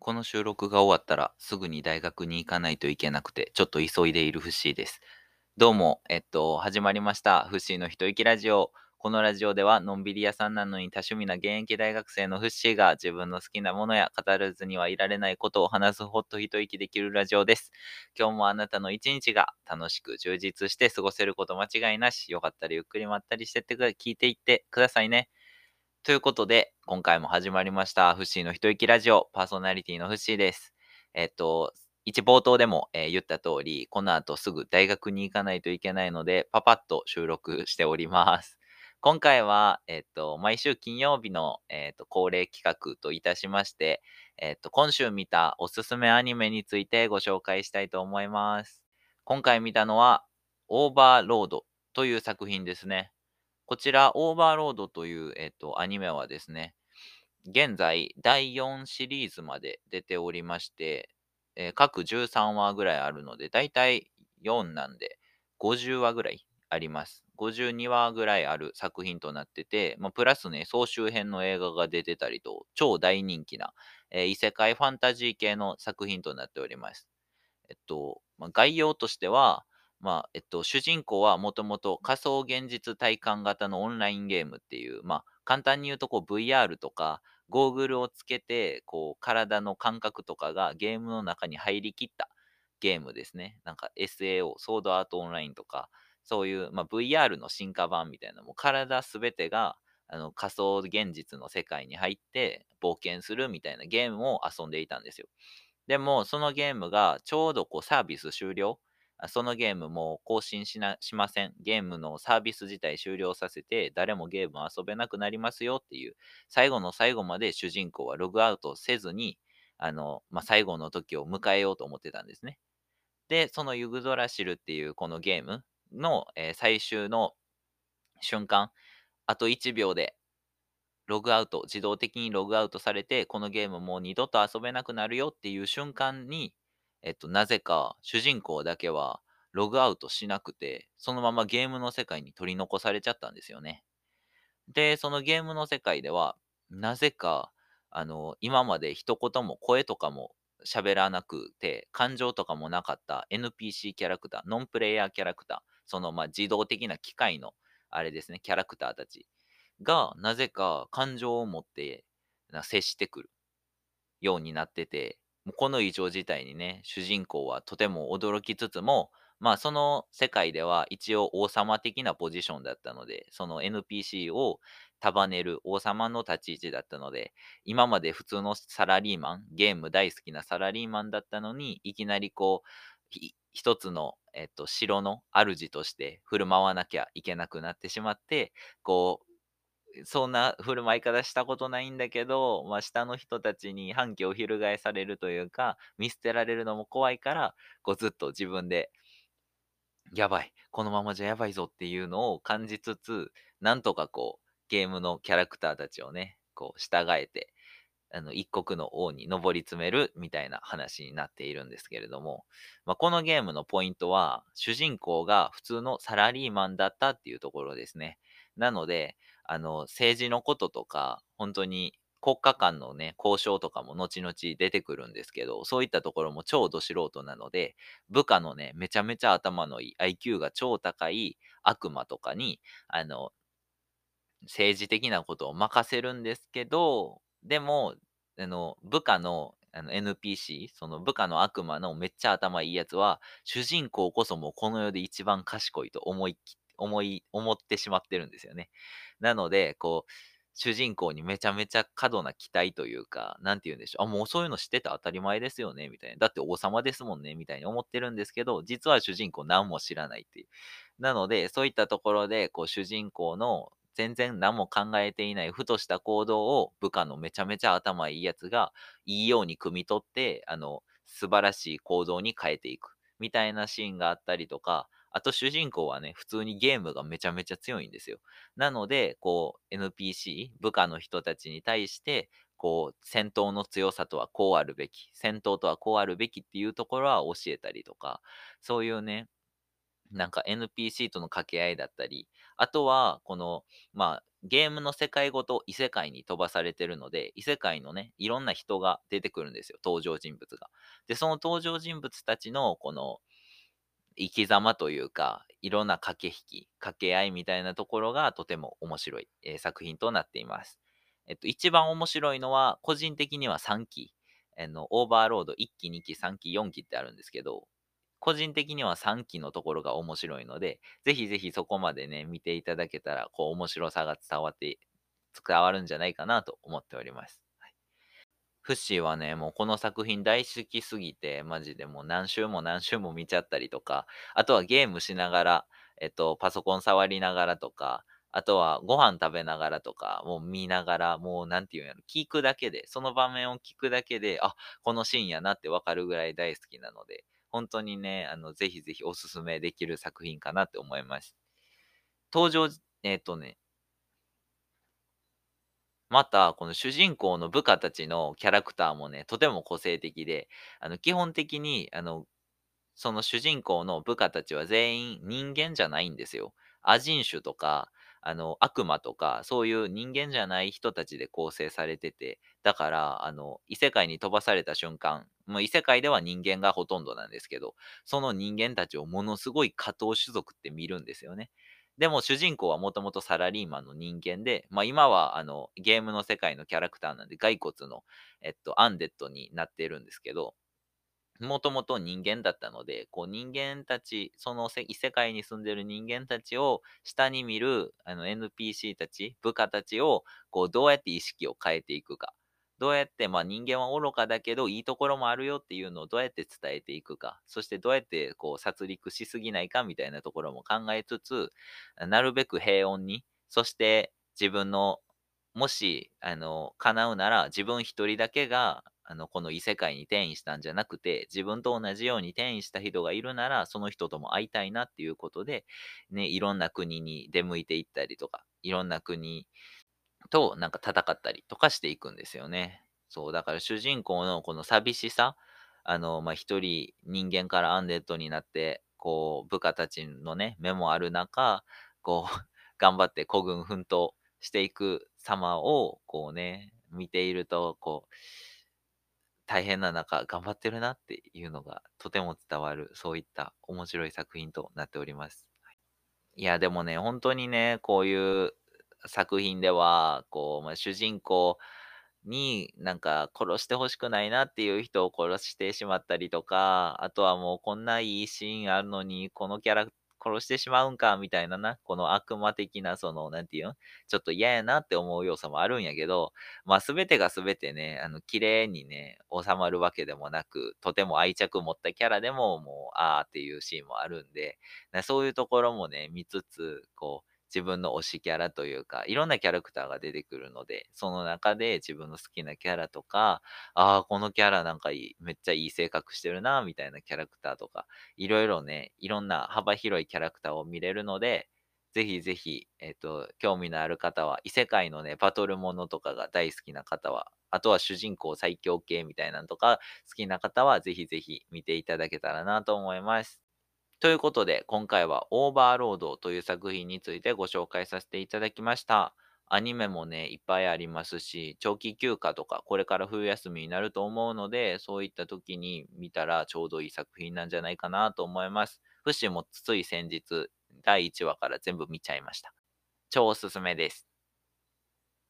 この収録が終わったらすぐに大学に行かないといけなくて、ちょっと急いでいるフッシーです。どうも、えっと、始まりました。フッシーの一息ラジオ。このラジオでは、のんびり屋さんなのに多趣味な現役大学生のフッシーが自分の好きなものや語らずにはいられないことを話すほっと一息できるラジオです。今日もあなたの一日が楽しく充実して過ごせること間違いなし。よかったらゆっくりまったりしてって聞いていってくださいね。ということで、今回も始まりました、フッシーの一息ラジオ、パーソナリティのフッシーです。えっと、一冒頭でも、えー、言った通り、この後すぐ大学に行かないといけないので、パパッと収録しております。今回は、えっと、毎週金曜日の、えっと、恒例企画といたしまして、えっと、今週見たおすすめアニメについてご紹介したいと思います。今回見たのは、オーバーロードという作品ですね。こちら、オーバーロードという、えっと、アニメはですね、現在、第4シリーズまで出ておりまして、えー、各13話ぐらいあるので、だいたい4なんで、50話ぐらいあります。52話ぐらいある作品となってて、まあ、プラスね、総集編の映画が出てたりと、超大人気な、えー、異世界ファンタジー系の作品となっております。えっと、まあ、概要としては、まあ、えっと、主人公はもともと仮想現実体感型のオンラインゲームっていう、まあ、簡単に言うとこう VR とか、ゴーグルをつけて、こう、体の感覚とかがゲームの中に入りきったゲームですね。なんか SAO、ソードアートオンラインとか、そういう、まあ、VR の進化版みたいな、も体すべてがあの仮想現実の世界に入って冒険するみたいなゲームを遊んでいたんですよ。でも、そのゲームがちょうどこうサービス終了そのゲームも更新しなしません。ゲームのサービス自体終了させて、誰もゲーム遊べなくなりますよっていう、最後の最後まで主人公はログアウトせずに、あの、まあ、最後の時を迎えようと思ってたんですね。で、そのユグドラシルっていうこのゲームの、えー、最終の瞬間、あと1秒でログアウト、自動的にログアウトされて、このゲームもう二度と遊べなくなるよっていう瞬間に、えっと、なぜか主人公だけはログアウトしなくて、そのままゲームの世界に取り残されちゃったんですよね。で、そのゲームの世界では、なぜか、あの、今まで一言も声とかも喋らなくて、感情とかもなかった NPC キャラクター、ノンプレイヤーキャラクター、そのまあ自動的な機械のあれですね、キャラクターたちが、なぜか感情を持って接してくるようになってて、もうこの異常事態にね、主人公はとても驚きつつも、まあその世界では一応王様的なポジションだったので、その NPC を束ねる王様の立ち位置だったので、今まで普通のサラリーマン、ゲーム大好きなサラリーマンだったのに、いきなりこう、一つの、えっと、城の主として振る舞わなきゃいけなくなってしまって、こう、そんな振る舞い方したことないんだけど、まあ、下の人たちに反旗を翻されるというか、見捨てられるのも怖いから、こうずっと自分で、やばい、このままじゃやばいぞっていうのを感じつつ、なんとかこう、ゲームのキャラクターたちをね、こう従えて、あの、一国の王に上り詰めるみたいな話になっているんですけれども、まあ、このゲームのポイントは、主人公が普通のサラリーマンだったっていうところですね。なので、あの、政治のこととか、本当に国家間のね、交渉とかも後々出てくるんですけど、そういったところも超ど素人なので、部下のね、めちゃめちゃ頭のいい IQ が超高い悪魔とかに、あの、政治的なことを任せるんですけど、でも、あの、部下のあの NPC、その部下の悪魔のめっちゃ頭いいやつは、主人公こそもこの世で一番賢いと思い思い、思ってしまってるんですよね。なので、こう、主人公にめちゃめちゃ過度な期待というか、なんて言うんでしょう。あ、もうそういうの知ってて当たり前ですよね、みたいな。だって王様ですもんね、みたいに思ってるんですけど、実は主人公何も知らないっていう。なので、そういったところで、こう、主人公の全然何も考えていないふとした行動を部下のめちゃめちゃ頭いいやつがいいように汲み取って、あの、素晴らしい行動に変えていく。みたいなシーンがあったりとか、あと主人公はね、普通にゲームがめちゃめちゃ強いんですよ。なので、こう、NPC、部下の人たちに対して、こう、戦闘の強さとはこうあるべき、戦闘とはこうあるべきっていうところは教えたりとか、そういうね、なんか NPC との掛け合いだったり、あとは、この、まあ、ゲームの世界ごと異世界に飛ばされてるので、異世界のね、いろんな人が出てくるんですよ、登場人物が。で、その登場人物たちの、この、生き様というか、いろんな駆け引き、掛け合いみたいなところがとても面白い、えー作品となっています。えっと、一番面白いのは、個人的には3期、あの、オーバーロード1期、2期、3期、4期ってあるんですけど、個人的には3期のところが面白いので、ぜひぜひそこまでね、見ていただけたら、こう、面白さが伝わって、伝わるんじゃないかなと思っております。フッシーはね、もうこの作品大好きすぎて、マジでもう何週も何週も見ちゃったりとか、あとはゲームしながら、えっと、パソコン触りながらとか、あとはご飯食べながらとか、もう見ながら、もうなんていうんやろ、聞くだけで、その場面を聞くだけで、あ、このシーンやなってわかるぐらい大好きなので、本当にね、あの、ぜひぜひおすすめできる作品かなって思います。登場、えっ、とね、また、この主人公の部下たちのキャラクターもね、とても個性的で、あの、基本的に、あの、その主人公の部下たちは全員人間じゃないんですよ。ア人種とか、あの、悪魔とか、そういう人間じゃない人たちで構成されてて、だから、あの、異世界に飛ばされた瞬間、もう異世界では人間がほとんどなんですけど、その人間たちをものすごい下等種族って見るんですよね。でも主人公はもともとサラリーマンの人間で、まあ今はあのゲームの世界のキャラクターなんで骸骨の、えっと、アンデッドになっているんですけど、もともと人間だったので、こう人間たち、その異世界に住んでる人間たちを下に見るあの NPC たち、部下たちをこうどうやって意識を変えていくか。どうやって、まあ人間は愚かだけどいいところもあるよっていうのをどうやって伝えていくか。そしてどうやってこう殺戮しすぎないかみたいなところも考えつつ、なるべく平穏に、そして自分の、もし、あの、叶うなら自分一人だけが、あの、この異世界に転移したんじゃなくて、自分と同じように転移した人がいるなら、その人とも会いたいなっていうことで、ね、いろんな国に出向いていったりとか、いろんな国となんか戦ったりとかしていくんですよね。そう、だから主人公のこの寂しさ、あの、まあ、一人人間からアンデッドになって、こう、部下たちのね、目もある中、こう、頑張って孤軍奮闘していく様を、こうね、見ていると、こう、大変な中、頑張ってるなっていうのがとても伝わる、そういった面白い作品となっております。いや、でもね、本当にね、こういう作品では、こう、まあ、主人公になんか殺してほしくないなっていう人を殺してしまったりとか、あとはもうこんないいシーンあるのに、このキャラ殺してしまうんかみたいなな、この悪魔的な、その、なんていうのちょっと嫌やなって思う要素もあるんやけど、まあ全てが全てね、あの、綺麗にね、収まるわけでもなく、とても愛着持ったキャラでももう、あーっていうシーンもあるんで、そういうところもね、見つつ、こう、自分の推しキャラというか、いろんなキャラクターが出てくるので、その中で自分の好きなキャラとか、ああ、このキャラなんかいい、めっちゃいい性格してるな、みたいなキャラクターとか、いろいろね、いろんな幅広いキャラクターを見れるので、ぜひぜひ、えっ、と、興味のある方は、異世界のね、バトルものとかが大好きな方は、あとは主人公最強系みたいなのとか好きな方は、ぜひぜひ見ていただけたらなと思います。ということで、今回はオーバーロードという作品についてご紹介させていただきました。アニメもね、いっぱいありますし、長期休暇とか、これから冬休みになると思うので、そういった時に見たらちょうどいい作品なんじゃないかなと思います。フッシもつい先日、第1話から全部見ちゃいました。超おすすめです。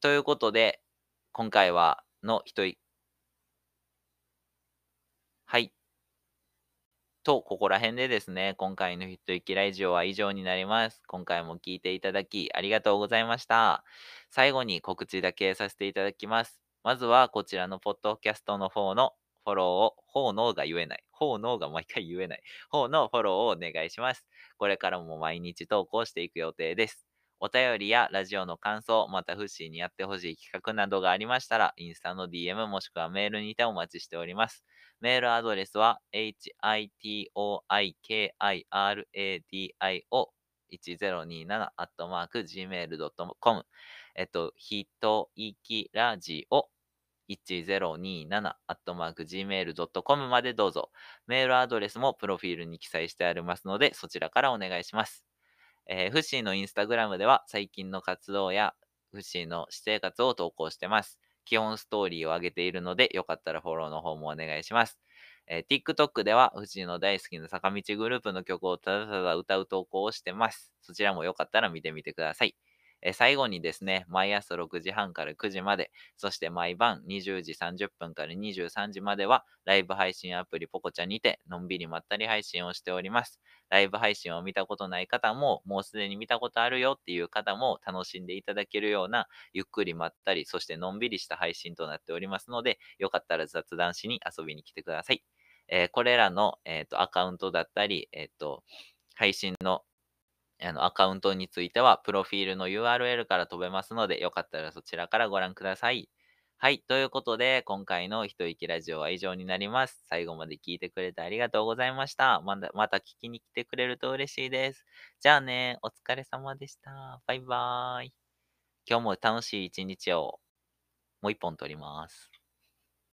ということで、今回はの一人、はい。と、ここら辺でですね、今回のヒット息ラジオは以上になります。今回も聞いていただきありがとうございました。最後に告知だけさせていただきます。まずはこちらのポッドキャストの方のフォローを、方のが言えない。方のが毎回言えない。方のフォローをお願いします。これからも毎日投稿していく予定です。お便りやラジオの感想、またフッシーにやってほしい企画などがありましたら、インスタの DM もしくはメールにてお待ちしております。メールアドレスは hitoikiradio1027-gmail.com えっと、ひといきラジオ 1027-gmail.com までどうぞ。メールアドレスもプロフィールに記載してありますので、そちらからお願いします。えーフッシーのインスタグラムでは最近の活動やフッシーの私生活を投稿してます。基本ストーリーを上げているので、よかったらフォローの方もお願いします。えー TikTok では、フッシーの大好きな坂道グループの曲をただただ歌う投稿をしてます。そちらもよかったら見てみてください。え最後にですね、毎朝6時半から9時まで、そして毎晩20時30分から23時までは、ライブ配信アプリポコチャにて、のんびりまったり配信をしております。ライブ配信を見たことない方も、もうすでに見たことあるよっていう方も楽しんでいただけるような、ゆっくりまったり、そしてのんびりした配信となっておりますので、よかったら雑談しに遊びに来てください。えーこれらの、えーとアカウントだったり、えっ、と、配信のあのアカウントについては、プロフィールの URL から飛べますので、よかったらそちらからご覧ください。はい。ということで、今回の一息ラジオは以上になります。最後まで聞いてくれてありがとうございました。まだまた聞きに来てくれると嬉しいです。じゃあね、お疲れ様でした。バイバーイ。今日も楽しい一日をもう一本撮ります。